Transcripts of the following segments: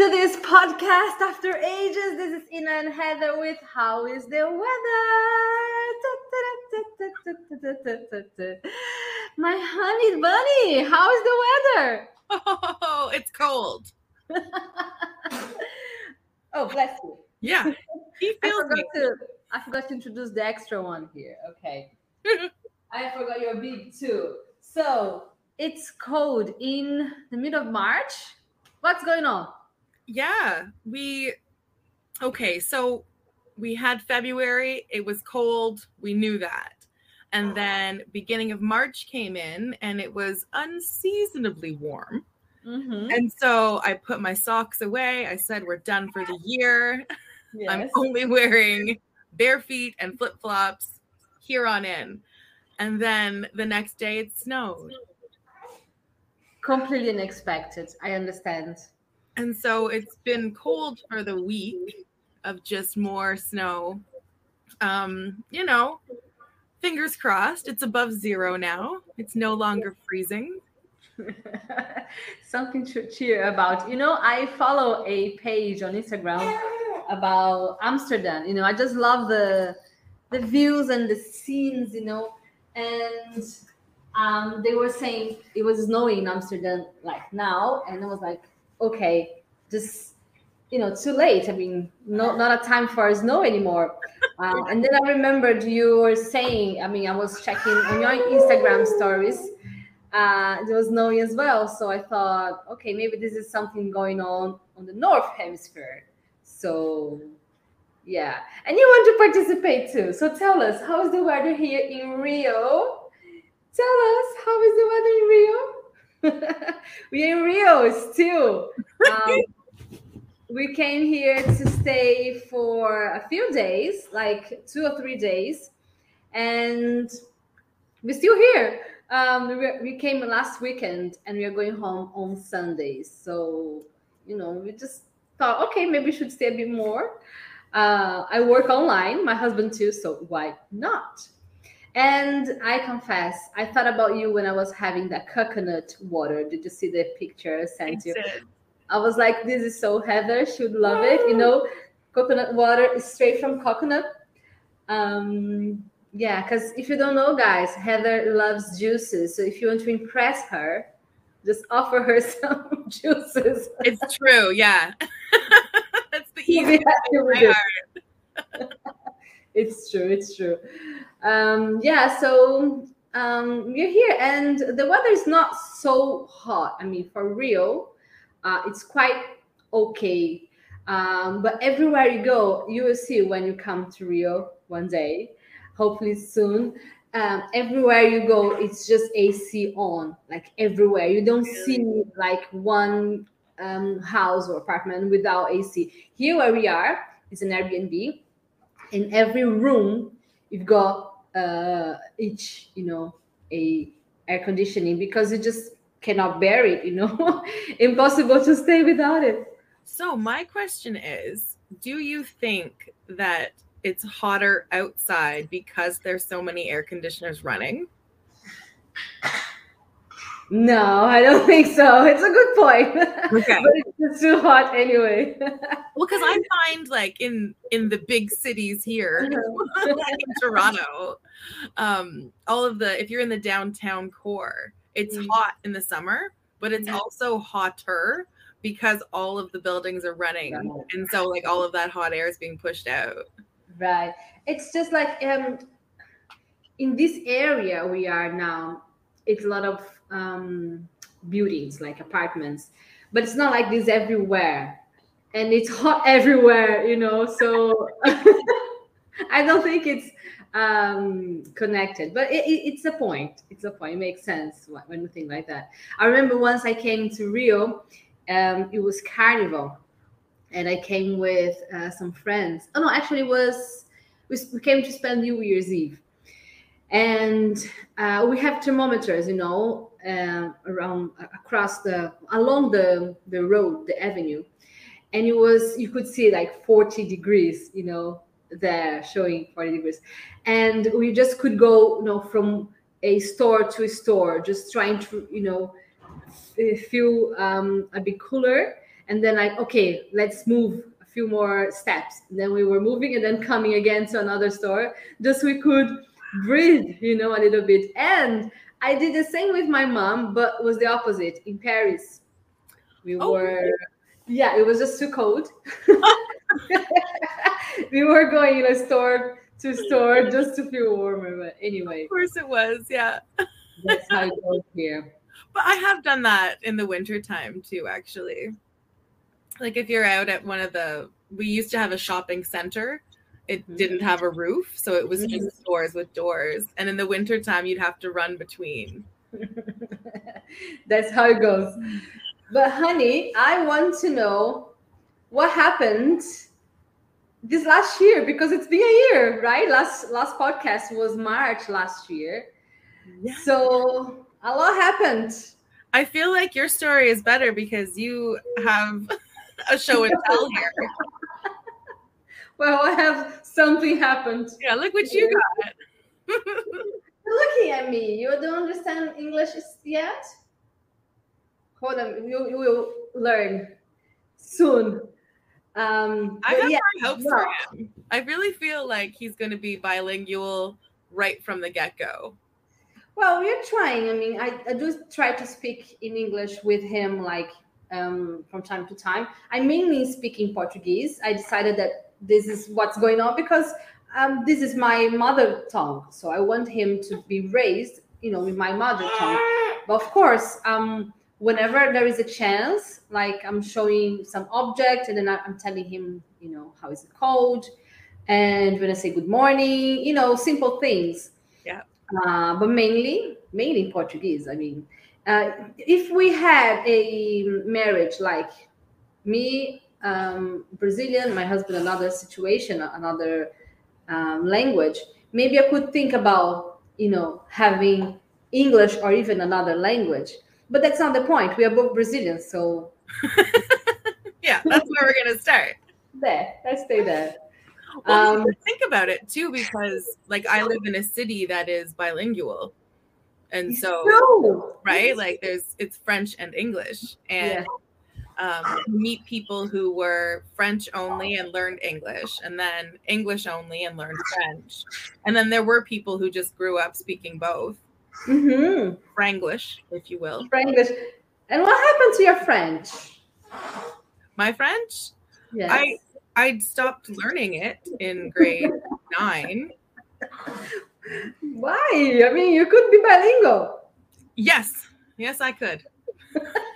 to this podcast after ages. This is Ina and Heather with How is the Weather? My honey bunny, how is the weather? Oh, it's cold. oh, bless you. Yeah, he I feels forgot me. to I forgot to introduce the extra one here. Okay. I forgot your beat too. So it's cold in the middle of March. What's going on? Yeah, we okay. So we had February. It was cold. We knew that. And then beginning of March came in and it was unseasonably warm. Mm-hmm. And so I put my socks away. I said, We're done for the year. I'm only wearing bare feet and flip flops here on in. And then the next day it snowed. Completely unexpected. I understand. And so it's been cold for the week of just more snow. Um, you know, fingers crossed, it's above zero now. It's no longer freezing. Something to cheer about. You know, I follow a page on Instagram about Amsterdam. You know, I just love the the views and the scenes. You know, and um, they were saying it was snowing in Amsterdam like now, and I was like, okay, just you know, too late. I mean, no, not a time for snow anymore. Uh, and then I remembered you were saying. I mean, I was checking on your Instagram stories uh, there was snowing as well. So I thought, okay, maybe this is something going on on the North Hemisphere. So, yeah. And you want to participate too. So tell us, how is the weather here in Rio? Tell us, how is the weather in Rio? We're in Rio still. Um, we came here to stay for a few days, like two or three days. And we're still here. Um, we, we came last weekend and we are going home on Sundays. So, you know, we just thought, okay, maybe we should stay a bit more. Uh, I work online, my husband too, so why not? And I confess, I thought about you when I was having that coconut water. Did you see the picture I sent you? I was like, this is so Heather, she would love it. You know, coconut water is straight from coconut. Um, yeah, because if you don't know, guys, Heather loves juices. So if you want to impress her, just offer her some juices. It's true, yeah. That's the easiest happy thing with it. It's true, it's true. Um, yeah, so um, we're here, and the weather is not so hot. I mean, for real, uh, it's quite okay. Um, but everywhere you go, you will see when you come to Rio one day, hopefully soon. Um, everywhere you go, it's just AC on, like everywhere. You don't see like one um, house or apartment without AC. Here, where we are, is an Airbnb. In every room, you've got uh, each, you know, a air conditioning because you just cannot bear it. You know, impossible to stay without it. So my question is, do you think that it's hotter outside because there's so many air conditioners running? No, I don't think so. It's a good point. Okay. but it's too hot anyway. Well, because I find like in in the big cities here, in Toronto, um, all of the if you're in the downtown core, it's Mm. hot in the summer, but it's Yeah. also hotter because all of the buildings are running, Right. and so like all of that hot air is being pushed out. Right. It's just like um in this area we are now, it's a lot of um buildings, like apartments, but it's not like this everywhere. And it's hot everywhere, you know. So I don't think it's um connected, but it, it- it's a point. It's a point. It makes sense when you think like that. I remember once I came to Rio, um, it was carnival and I came with uh, some friends. Oh no, actually, it was we, came to spend New Year's Eve, and uh, we have thermometers, you know, um, around across the along the the road, the avenue, and it was you could see like forty degrees, you know, there showing forty degrees, and we just could go, you know, from a store to a store, just trying to, you know, feel um, a bit cooler. And then like okay let's move a few more steps. And then we were moving and then coming again to another store. Just we could breathe you know a little bit. And i did the same with my mom but was the opposite in paris we Oh. were yeah it was just too cold we were going in a store to store just to feel warmer but anyway Of course it was, yeah. that's how it goes here But I have done that in the winter time too, actually. Like if you're out at one of the we used to have a shopping center. It Mhm. didn't have a roof, so it was just stores with doors. And in the winter time you'd have to run between. That's how it goes. But honey, I want to know what happened this last year because it's been a year, right? Last last podcast was March last year. So a lot happened. I feel like your story is better because you have a show and tell here. Well, I have something happened. Yeah, look what you got. You're looking at me. You don't understand English yet? Hold on, you, you will learn soon. Um, I have yeah, high hopes well, for him. I really feel like he's going to be bilingual right from the get go. Well, we're trying. I mean, I, I do try to speak in English with him, like um, from time to time. I mainly speak in Portuguese. I decided that this is what's going on because um, this is my mother tongue. So I want him to be raised, you know, with my mother tongue. But of course, um, whenever there is a chance, like I'm showing some object and then I'm telling him, you know, how is it called, and when I say good morning, you know, simple things. Yeah. Uh, but mainly, mainly in Portuguese. I mean, uh, if we had a marriage like me, um, Brazilian, my husband, another situation, another um, language, maybe I could think about, you know, having English or even another language. But that's not the point. We are both Brazilians, so Yeah, that's where we're going to start. there, let's stay there. Well, Um, think about it too, because like I live in a city that is bilingual. And so, no, right, like there's it's French and English. And um, meet people who were French only and learned English, and then English only and learned French. And then there were people who just grew up speaking both, mm-hmm. Franglish, if you will. English. And what happened to your French? My French, Yes. I I stopped learning it in grade nine. Why? I mean, you could be bilingual. Yes, yes, I could.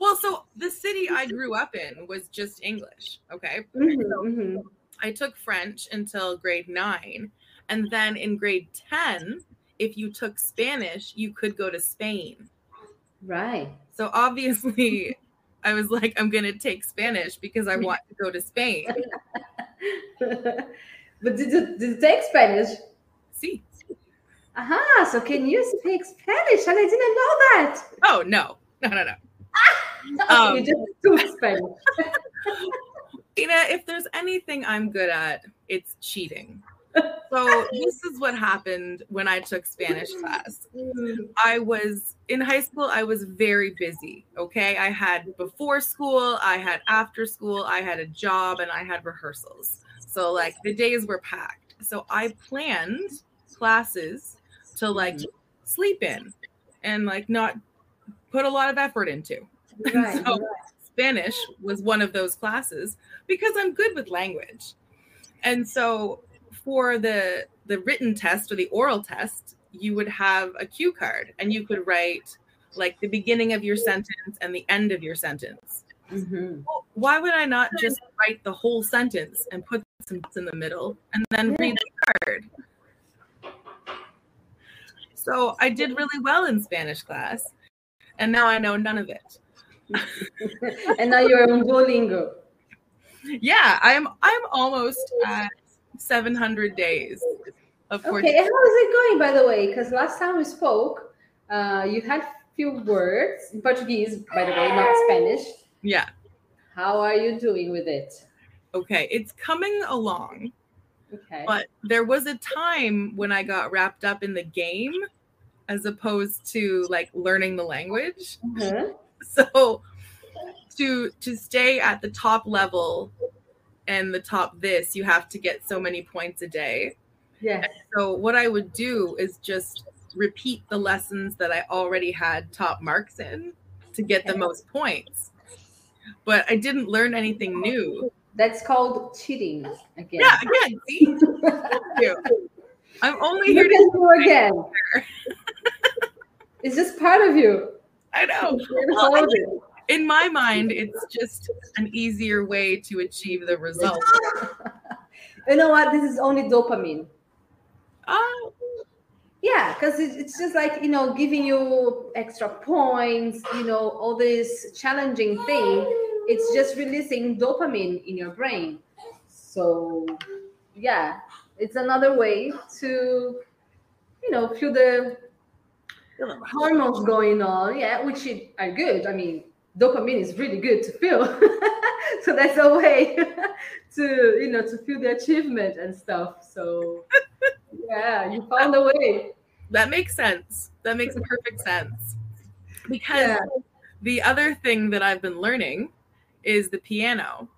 well, so the city I grew up in was just English. Okay. Mhm, mhm. I took French until grade nine. And then in grade 10, if you took Spanish, you could go to Spain. Right. So obviously, I was like, I'm going to take Spanish because I want to go to Spain. but did you, did you take Spanish? See? Aha, so can you speak Spanish? And I didn't know that. Oh, no. No, no, no. Um, you just. Ina, if there's anything I'm good at, it's cheating. So this is what happened when I took Spanish class. I was in high school, I was very busy. Okay. I had before school, I had after school, I had a job, and I had rehearsals. So, like, the days were packed. So, I planned classes to like sleep in and like not put a lot of effort into. Right. So, Spanish was one of those classes because I'm good with language. And so for the the written test or the oral test, you would have a cue card and you could write like the beginning of your sentence and the end of your sentence. Mhm. Well, why would I not just write the whole sentence and put some in the middle and then read the card? So I did really well in Spanish class, and now I know none of it. and now you're on Duolingo. Yeah, I'm I'm almost at 700 days of Okay, how is it going, by the way? Because last time we spoke, uh, you had few words in Portuguese, by the way, not Spanish. Yeah. How are you doing with it? Okay, it's coming along, Okay. but there was a time when I got wrapped up in the game as opposed to like learning the language. Mhm. So to to stay at the top level and the top this, you have to get so many points a day. Yeah. So what I would do is just repeat the lessons that I already had top marks in to get the most points. But I didn't learn anything new. That's called cheating again. Yeah, again, see? I'm only You here to do again. It's just part of you. I know. Well. In my mind, it's just an easier way to achieve the result. You know what? This is only dopamine. Oh, Yeah, because it's just like you know, giving you extra points. You know, all this challenging thing. It's just releasing dopamine in your brain. So, yeah, it's another way to, you know, feel the hormones going on. Yeah, which are good. I mean, dopamine is really good to feel. so that's a way to, you know, to feel the achievement and stuff. So, yeah, you found a way. that makes sense. That makes perfect sense. Because Yeah. the other thing that I've been learning is the piano.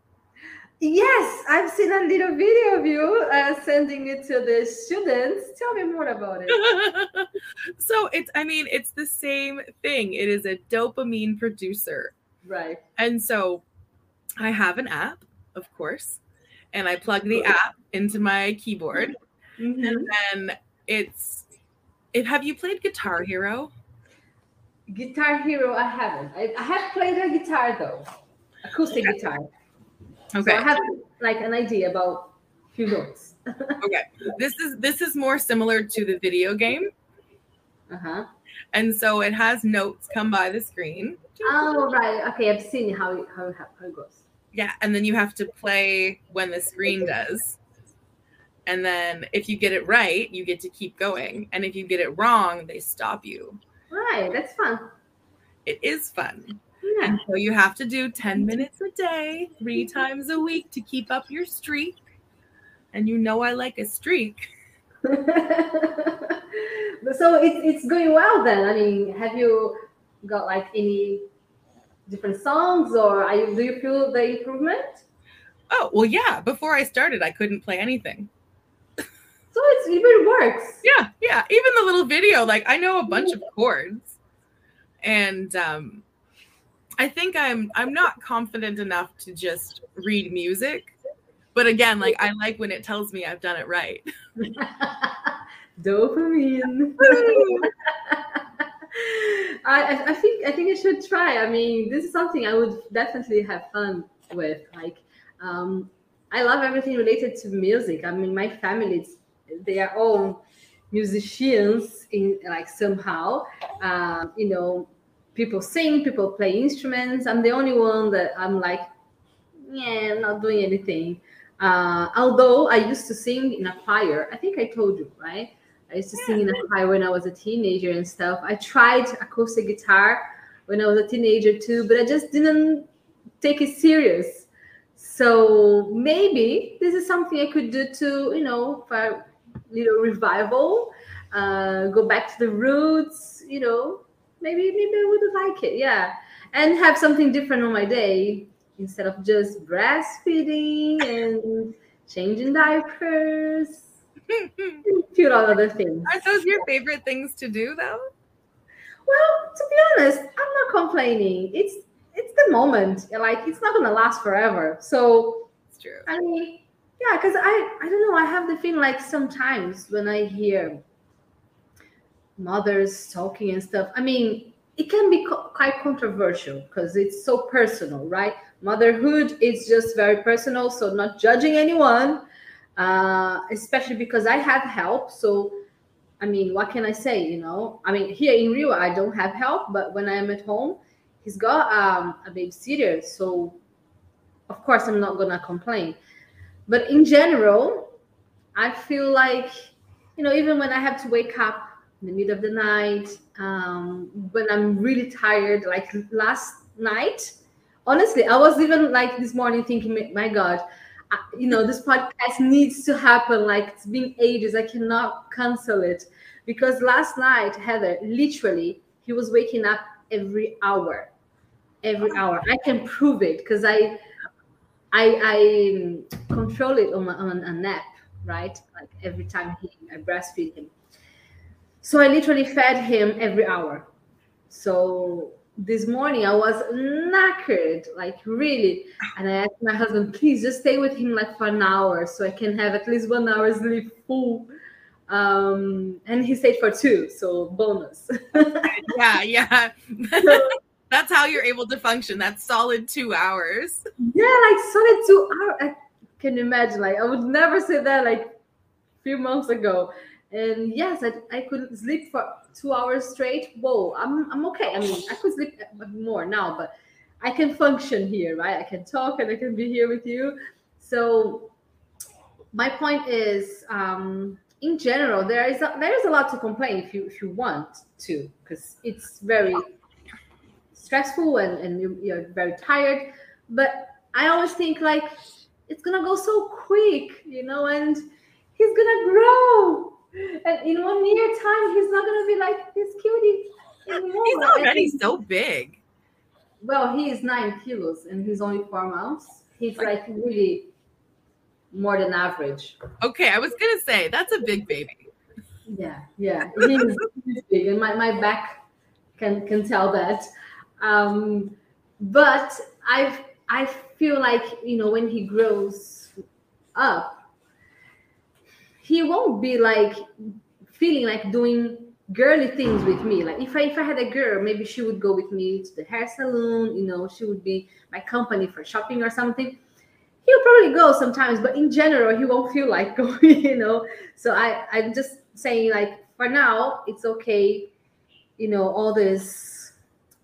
Yes, I've seen a little video of you uh, sending it to the students. Tell me more about it. so it's I mean, it's the same thing. It is a dopamine producer. Right. And so I have an app, of course, and I plug the app into my keyboard Mhm. and then it's if have you played Guitar Hero? Guitar Hero, I haven't. I, I have played a guitar though, acoustic guitar. So I have like an idea about few notes. okay. This is this is more similar to the video game. Uh huh. And so it has notes come by the screen. Oh right. Okay, I've seen how how how it goes. Yeah, and then you have to play when the screen does. And then if you get it right, you get to keep going. And if you get it wrong, they stop you. Right. That's fun. It is fun. And so you have to do 10 minutes a day, three times a week to keep up your streak. And you know I like a streak. so it's it's going well then. I mean, have you got like any different songs, or are you, do you feel the improvement? Oh, well, yeah. Before I started, I couldn't play anything. So it's even works. Yeah, yeah. Even the little video, like I know a bunch of chords. And um I think I'm I'm not confident enough to just read music. But again, like I like when it tells me I've done it right. Dopamine. I, I think I think I should try. I mean, this is something I would definitely have fun with. Like, um, I love everything related to music. I mean, my family, they are all musicians in like somehow. Um, you know, people sing, people play instruments. I'm the only one that I'm like, yeah, I'm not doing anything. Uh, although I used to sing in a choir, I think I told you, right? I used to sing in a choir when I was a teenager and stuff. I tried acoustic guitar when I was a teenager too, but I just didn't take it serious. So maybe this is something I could do to, you know, for a little revival, uh, go back to the roots, you know, maybe maybe I would like it, yeah, and have something different on my day instead of just breastfeeding and changing diapers, a few other things. Aren't those your favorite things to do though? Well, to be honest, I'm not complaining. It's it's the moment. Like it's not gonna last forever. So It's true. I mean, yeah, because I I don't know. I have the feeling like sometimes when I hear mothers talking and stuff, I mean, it can be co- quite controversial because it's so personal, right? Motherhood is just very personal. So not judging anyone, uh, especially because I have help. So I mean, what can I say? You know, I mean, here in Rio, I don't have help, but when I'm at home, he's got um, a babysitter. So, of course, I'm not gonna complain. But in general, I feel like, you know, even when I have to wake up in the middle of the night, um, when I'm really tired, like last night, honestly, I was even like this morning thinking, my God, I- you know this podcast needs to happen like it's been ages i cannot cancel it because last night heather literally he was waking up every hour every hour. I can prove it because I I I control it on, my, on a nap, right? Like every time he I breastfeed him. So I literally fed him every hour. So this morning I was knackered, like really. And I asked my husband, please just stay with him like for an hour so I can have at least one hour sleep full. Um, and he stayed for two, so bonus. yeah, yeah. That's how you're able to function. That's solid two hours. Yeah, like solid two hours. I can imagine. Like I would never say that like a few months ago. And yes, I, I could sleep for two hours straight. Whoa, I'm I'm okay. I mean, I could sleep more now, but I can function here, right? I can talk and I can be here with you. So my point is, um, in general, there is a, there is a lot to complain if you if you want to, because it's very stressful and, and you're very tired. But I always think like it's gonna go so quick, you know, and he's gonna grow. And in one year time, he's not gonna be like this cutie anymore. He's already so big. Well, he is nine kilos and he's only four months. He's like really more than average. Okay, I was gonna say that's a big baby. Yeah, yeah, he's, he's big, and my, my back can can tell that. Um, but I I feel like you know when he grows up, he won't be like feeling like doing girly things with me. Like if I if I had a girl, maybe she would go with me to the hair salon. You know, she would be my company for shopping or something. He'll probably go sometimes, but in general, he won't feel like going. You know, so I I'm just saying like for now, it's okay. You know, all this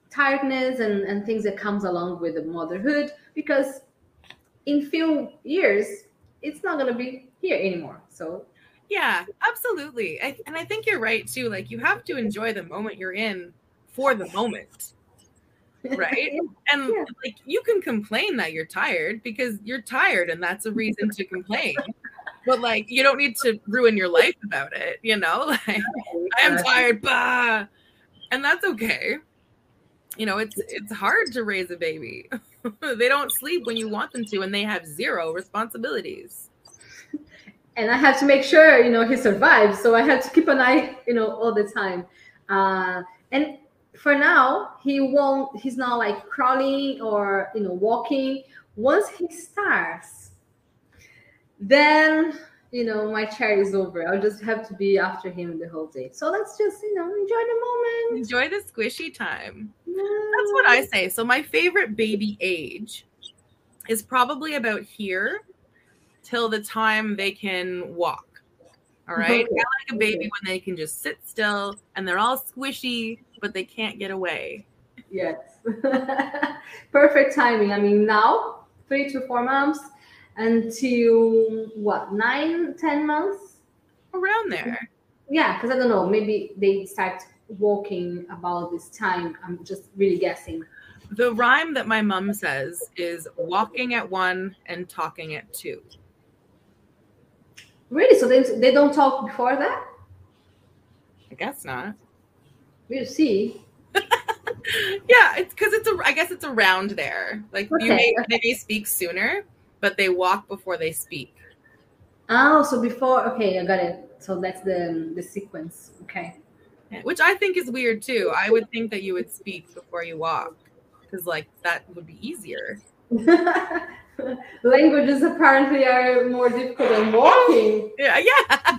tiredness and, and things that comes along with the motherhood because in few years it's not to be here anymore so yeah absolutely. I, and i think you're right too like you have to enjoy the moment you're in for the moment. Right? And yeah. like you can complain that you're tired because you're tired and that's a reason to complain. But like you don't need to ruin your life about it you know? Like i'm tired bah. And that's okay. You know it's it's hard to raise a baby. They don't sleep when you want them to and they have zero responsibilities and i have to make sure you know he survives so i have to keep an eye you know all the time uh, and for now he won't he's not like crawling or you know walking once he starts then you know, my chair is over. I'll just have to be after him the whole day. So let's just, you know, enjoy the moment. Enjoy the squishy time. Yeah. That's what I say. So my favorite baby age is probably about here till the time they can walk. All right. Okay. Like a baby okay. when they can just sit still and they're all squishy, but they can't get away. Yes. Perfect timing. I mean, now, three to four months, until what nine, ten months around there. Yeah, because I don't know, maybe they start walking about this time. I'm just really guessing. The rhyme that my mom says is walking at one and talking at two. Really? So they, they don't talk before that? I guess not. We'll see. yeah, it's because it's a. I guess it's around there. Like okay, you may okay. they may speak sooner, but they walk before they speak. Oh, so before okay, I got it. So that's the the sequence. Okay. Which I think is weird too. I would think that you would speak before you walk because like that would be easier. Languages apparently are more difficult than walking. Yeah, yeah.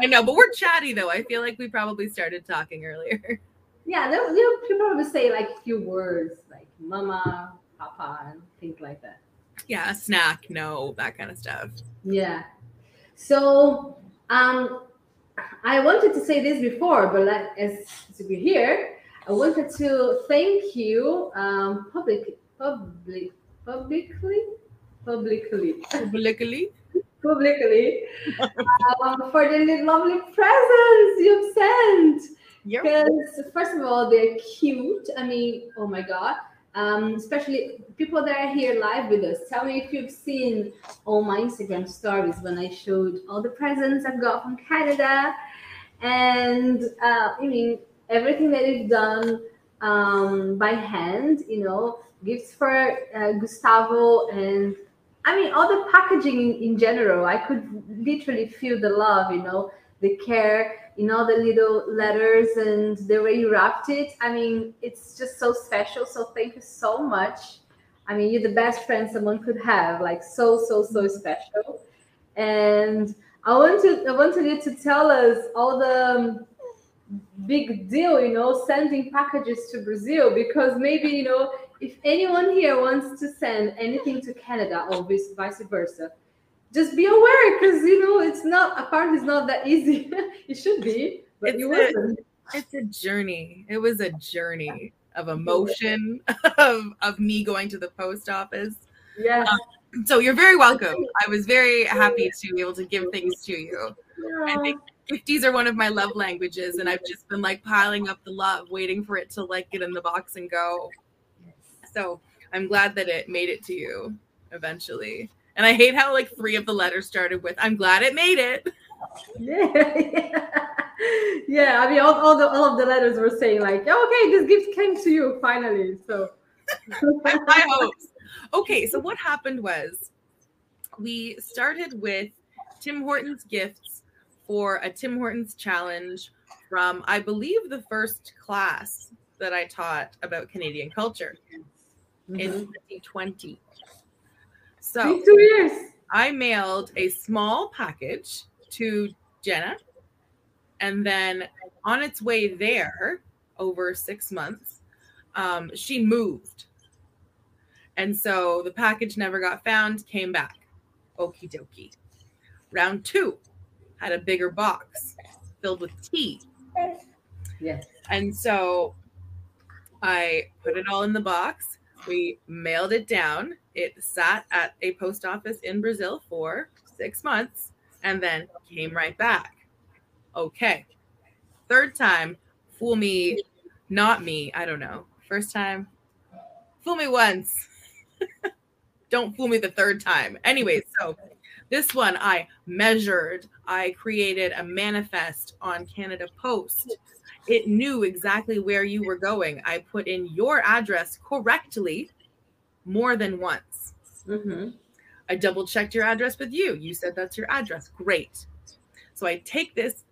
I know, but we're chatty though. I feel like we probably started talking earlier. Yeah, you probably say like a few words like mama, papa, and things like that yeah, a snack, no, that kind of stuff. Yeah. So um I wanted to say this before, but like, as, as we're here, I wanted to thank you um public public publicly? Publicly. Publicly? Publicly. Um, for the lovely presents you've sent. Because first of all, they're cute. I mean, oh my god. Um, especially people that are here live with us. Tell me if you've seen all my Instagram stories when I showed all the presents I've got from Canada, and uh, I mean everything that you've done um, by hand, you know, gifts for uh, Gustavo and I mean, all the packaging in, in general, I could literally feel the love, you know, the care in all the little letters and the way you wrapped it. I mean, it's just so special. So thank you so much. I mean, you're the best friend someone could have, like so, so, so special. And I wanted, I wanted you to tell us all the um, big deal, you know, sending packages to Brazil because maybe, you know, if anyone here wants to send anything to Canada or vice versa, just be aware because you know it's not a part it's not that easy. it should be, but it's it wasn't. A, it's a journey. It was a journey of emotion of of me going to the post office. Yeah. Um, so you're very welcome. I was very happy to be able to give things to you. Yeah. I think gifties are one of my love languages, and I've just been like piling up the love, waiting for it to like get in the box and go. So I'm glad that it made it to you eventually. And I hate how like three of the letters started with "I'm glad it made it." Yeah, yeah. yeah. I mean, all, all the all of the letters were saying like, "Okay, this gift came to you finally." So, my hopes. Okay, so what happened was we started with Tim Hortons gifts for a Tim Hortons challenge from, I believe, the first class that I taught about Canadian culture mm-hmm. in 2020. So two years. I mailed a small package to Jenna, and then on its way there, over six months, um, she moved. And so the package never got found, came back. Okie dokie. Round two had a bigger box filled with tea. Yes. And so I put it all in the box. We mailed it down. It sat at a post office in Brazil for six months and then came right back. Okay. Third time, fool me, not me. I don't know. First time, fool me once. don't fool me the third time. Anyway, so this one I measured, I created a manifest on Canada Post it knew exactly where you were going. I put in your address correctly more than once. Mm-hmm. I double checked your address with you. You said that's your address. Great. So I take this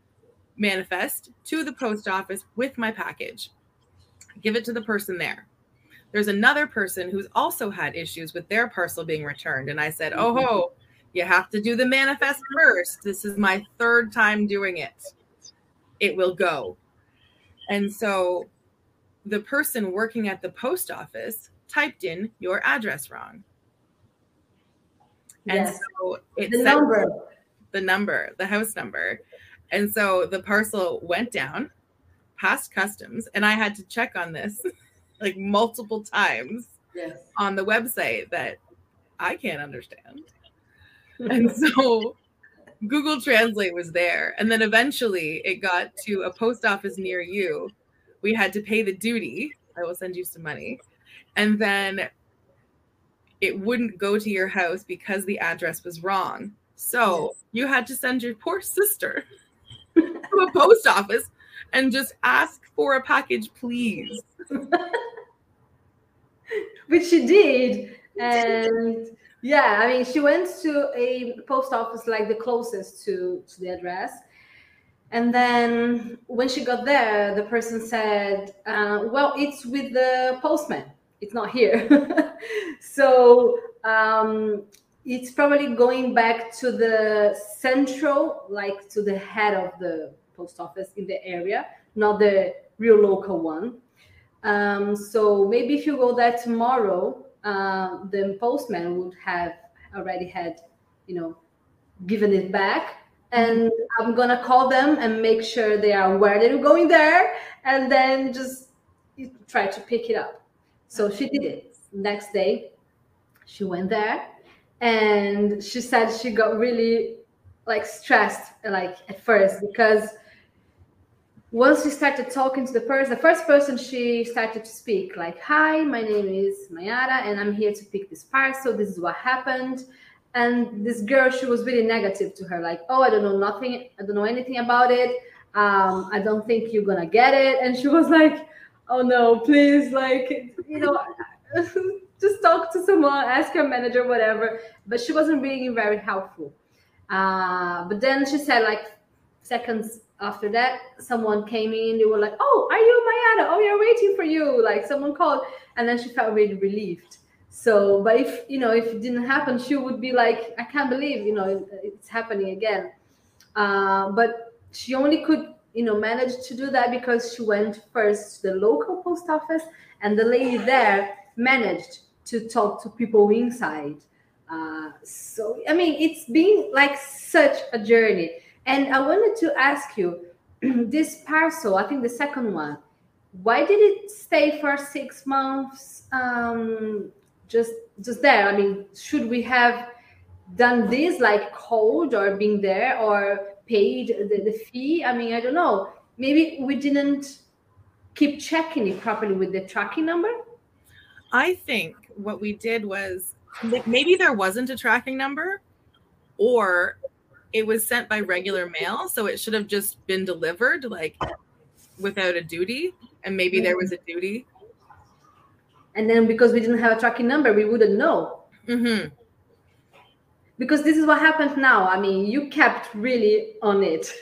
manifest to the post office with my package, give it to the person there. There's another person who's also had issues with their parcel being returned. And I said, Oh, ho, you have to do the manifest first. This is my third time doing it. It will go. And so the person working at the post office typed in your address wrong. And yes. so it the number. the number, the house number. And so the parcel went down past customs, and I had to check on this like multiple times yes. on the website that I can't understand. and so Google Translate was there. And then eventually it got to a post office near you. We had to pay the duty. I will send you some money. And then it wouldn't go to your house because the address was wrong. So you had to send your poor sister to a post office and just ask for a package, please. Which she did. And yeah, I mean, she went to a post office like the closest to, to the address. And then when she got there, the person said, uh, Well, it's with the postman, it's not here. so um, it's probably going back to the central, like to the head of the post office in the area, not the real local one. Um, so maybe if you go there tomorrow, uh, the postman would have already had, you know, given it back. And I'm gonna call them and make sure they are aware that you're going there, and then just try to pick it up. So she did it. Next day, she went there, and she said she got really like stressed, like at first because once she started talking to the person, the first person she started to speak, like, Hi, my name is Mayara, and I'm here to pick this parcel. This is what happened. And this girl, she was really negative to her, like, Oh, I don't know nothing, I don't know anything about it. Um, I don't think you're gonna get it. And she was like, oh no, please, like, you know, just talk to someone, ask your manager, whatever. But she wasn't being very helpful. Uh, but then she said, like, seconds after that, someone came in. They were like, "Oh, are you Mayara? Oh, we are waiting for you." Like someone called, and then she felt really relieved. So, but if you know, if it didn't happen, she would be like, "I can't believe you know it's happening again." Uh, but she only could you know manage to do that because she went first to the local post office, and the lady there managed to talk to people inside. Uh, so, I mean, it's been like such a journey and I wanted to ask you this parcel, I think the second one, why did it stay for six months um, just just there? I mean, should we have done this like code or being there or paid the, the fee? I mean, I don't know. Maybe we didn't keep checking it properly with the tracking number. I think what we did was maybe there wasn't a tracking number or it was sent by regular mail, so it should have just been delivered like without a duty, and maybe there was a duty. And then because we didn't have a tracking number, we wouldn't know. Mm-hmm. Because this is what happened now. I mean, you kept really on it,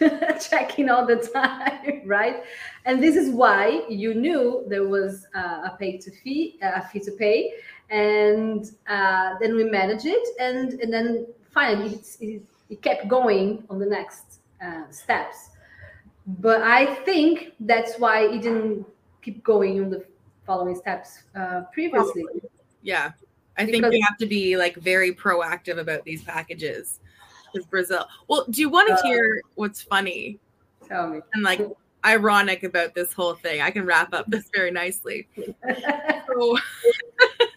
checking all the time, right? And this is why you knew there was uh, a pay to fee, a fee to pay, and uh, then we manage it, and and then finally it's, it's he kept going on the next uh, steps. But I think that's why he didn't keep going on the following steps uh, previously. Yeah, I because think you have to be like very proactive about these packages. Because Brazil. Well, do you want to uh, hear what's funny? Tell me. And like ironic about this whole thing. I can wrap up this very nicely. so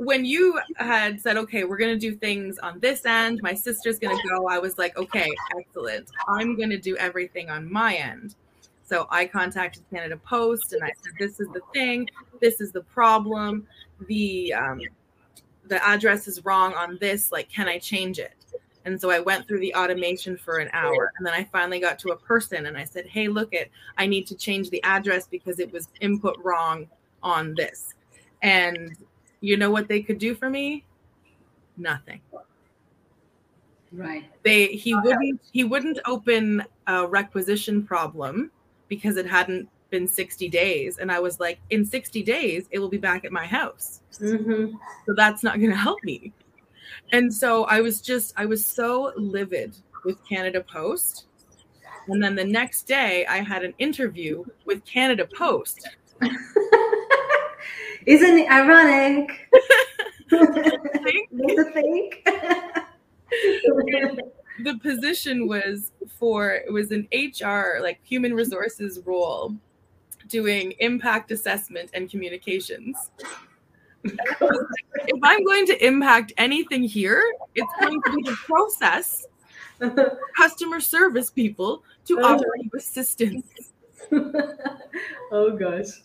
when you had said, okay, we're going to do things on this end, my sister's going to go, I was like, okay, excellent. I'm going to do everything on my end. So I contacted Canada Post and I said, this is the thing, this is the problem. The um, the address is wrong on this. Like, can I change it? And so I went through the automation for an hour. And then I finally got to a person and I said, Hey, look it, I need to change the address because it was input wrong on this. And you know what they could do for me? Nothing. Right. They he wouldn't he wouldn't open a requisition problem because it hadn't been 60 days. And I was like, in 60 days, it will be back at my house. Mm-hmm. So that's not going to help me. And so I was just, I was so livid with Canada Post. And then the next day, I had an interview with Canada Post. Isn't it ironic? the think? the position was for it was an HR like human resources role doing impact assessment and communications. if I'm going to impact anything here, it's going to be the process customer service people to oh. offer you assistance. oh gosh.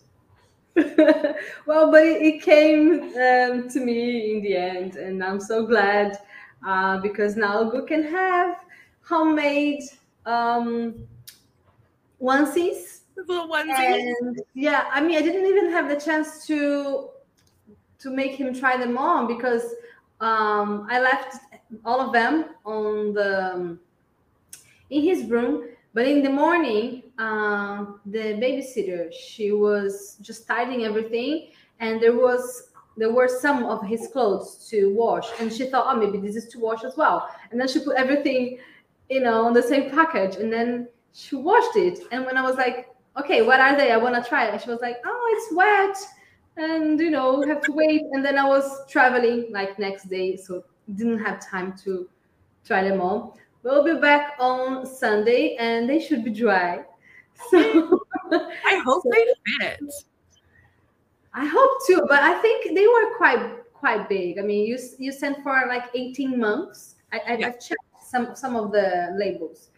well, but it, it came um, to me in the end, and I'm so glad uh, because now we can have homemade um, onesies. Little onesies. And yeah, I mean, I didn't even have the chance to to make him try them on because um, I left all of them on the um, in his room but in the morning, uh, the babysitter she was just tidying everything, and there was there were some of his clothes to wash, and she thought, oh, maybe this is to wash as well. And then she put everything, you know, on the same package, and then she washed it. And when I was like, okay, what are they? I want to try. And she was like, oh, it's wet, and you know, have to wait. And then I was traveling like next day, so didn't have time to try them all. We'll be back on Sunday and they should be dry. So I hope so, they fit. I hope too, but I think they were quite quite big. I mean, you you sent for like 18 months. I, I yeah. checked some some of the labels,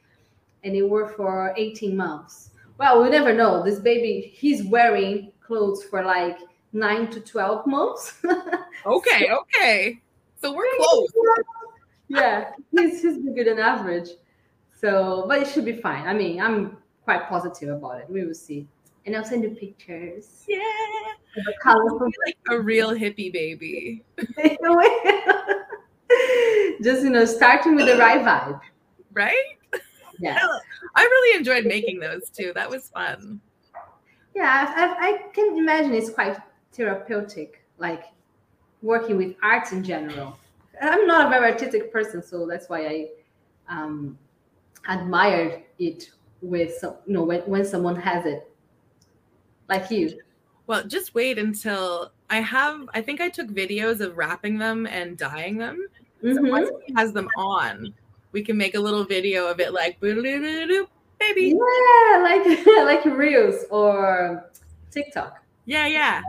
and they were for 18 months. Well, we never know. This baby, he's wearing clothes for like nine to 12 months. okay, so, okay. So we're close yeah, he's he's bigger than average. So, but it should be fine. I mean, I'm quite positive about it. We will see. and I'll send you pictures. Yeah. of a colorful Like a real hippie baby. Just you know, starting with the right vibe. Right? Yeah, I really enjoyed making those too. That was fun. yeah. I, I, I can imagine it's quite therapeutic, like working with arts in general. I'm not a very artistic person, so that's why I um, admired it with some, you know, when, when someone has it, like you. Well, just wait until I have I think I took videos of wrapping them and dyeing them. So Mhm. once he has them on, we can make a little video of it like "Boo-doo-doo-doo-doo, baby. Yeah, like like reels or TikTok, Yeah, yeah.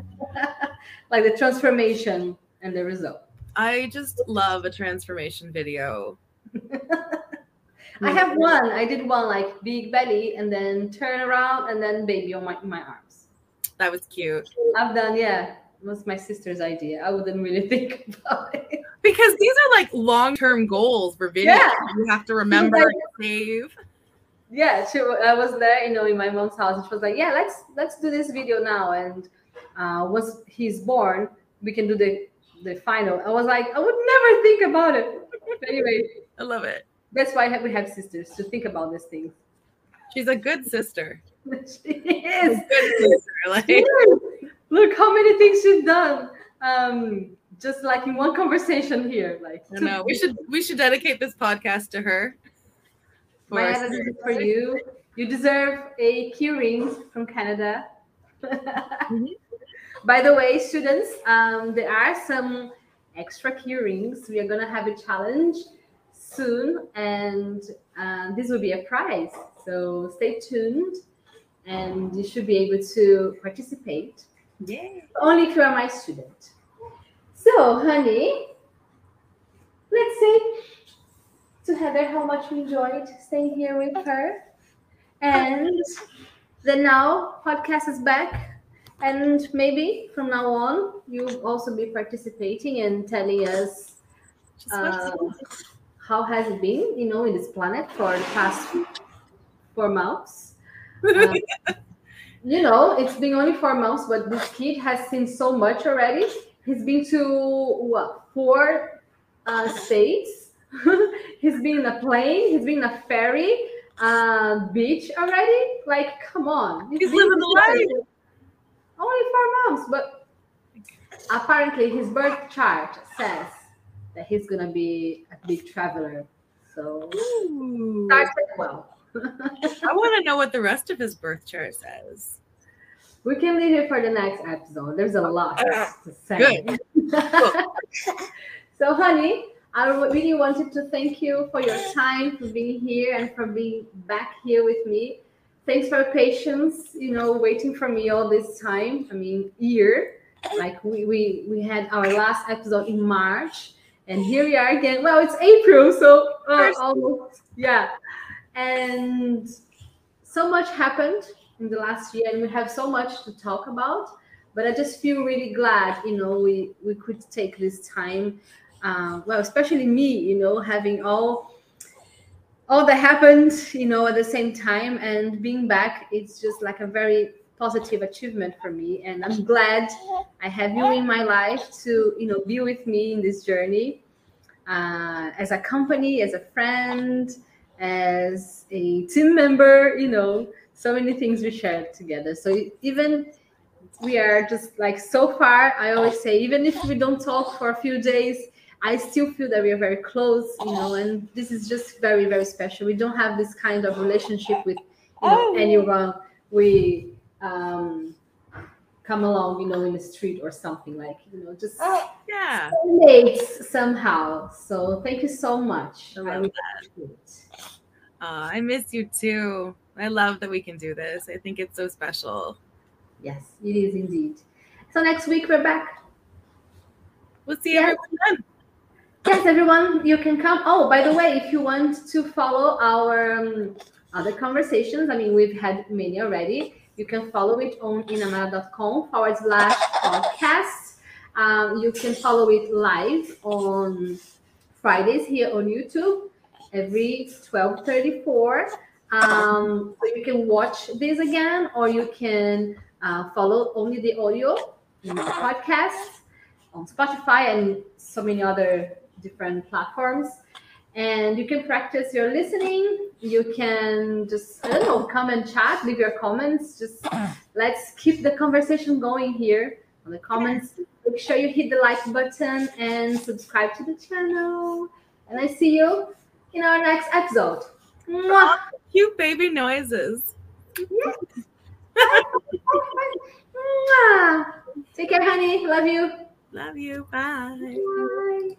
like the transformation and the result. I just love a transformation video. I have one. I did one like big belly and then turn around and then baby on my my arms. That was cute. I've done yeah. It was my sister's idea. I wouldn't really think about it. Because these are like long-term goals for videos. Yeah. You have to remember like- save. Yeah, she, I was there, you know, in my mom's house, and she was like, "Yeah, let's let's do this video now." And uh, once he's born, we can do the the final. I was like, I would never think about it. But anyway, I love it. that's why we have sisters to think about these things. She's a good sister. she is. Good sister. Like Yes. Look how many things she's done. Um, just like in one conversation here, like I know. We should we should dedicate this podcast to her. My attitude sister. is for you. You deserve a key ring from Canada. By the way, students, um, there are some extra key rings. We are gonna have a challenge soon, and uh, this will be a prize. So stay tuned, and you should be able to participate. Yeah. Only if you are my student. So, honey, let's say to Heather how much we enjoyed staying here with her. And the now podcast is back. And maybe from now on, you'll also be participating and telling us uh, how has it been, you know, in this planet for the past four months. Um, you know, it's been only four months, but this kid has seen so much already. He's been to what four uh, states. he's been in a plane. He's been in a ferry, uh, beach already. Like, come on, He's been living the life. Only four months, but apparently his birth chart says that he's gonna be a big traveler. So Ooh. started well. I want to know what the rest of his birth chart says. We can leave it for the next episode. There's a lot uh, to say. Good. so, honey, I really wanted to thank you for your time, for being here, and for being back here with me. Thanks for your patience, you know, waiting for me all this time. I mean, year. Like we we we had our last episode in March, and here we are again. Well, it's April, so uh, almost yeah. And so much happened in the last year, and we have so much to talk about. But I just feel really glad, you know, we we could take this time. Uh, well, especially me, you know, having all all that happened, you know, at the same time, and being back, it's just like a very positive achievement for me. And I'm glad I have you in my life to, you know, be with me in this journey uh, as a company, as a friend, as a team member, you know, so many things we shared together. So even we are just like so far, I always say, even if we don't talk for a few days, I still feel that we are very close, you know, and this is just very, very special. We don't have this kind of relationship with you know, anyone we um, come along, you know, in the street or something like, you know, just oh, Yeah. mates somehow. So thank you so much. I I appreciate I miss you too. I love that we can do this. I think it's so special. Yes, it is indeed. So next week we're back. We'll see Yeah. everyone then. Yes, everyone, you can come. Oh, by the way, if you want to follow our um, other conversations, I mean, we've had many already. You can follow it on inamara.com forward slash podcast. Um, you can follow it live on Fridays here on YouTube every 12:34. Um, so you can watch this again, or you can uh, follow only the audio in the podcast on Spotify and so many other different platforms. And you can practice your listening. You can just, I don't know, come and chat, leave your comments. Just let's keep the conversation going here on the comments. Make sure you hit the like button and subscribe to the channel. And I see you in our next episode. Mwah! Cute baby noises. Mwah! Take care, honey. Love you. Love you. Bye. Bye.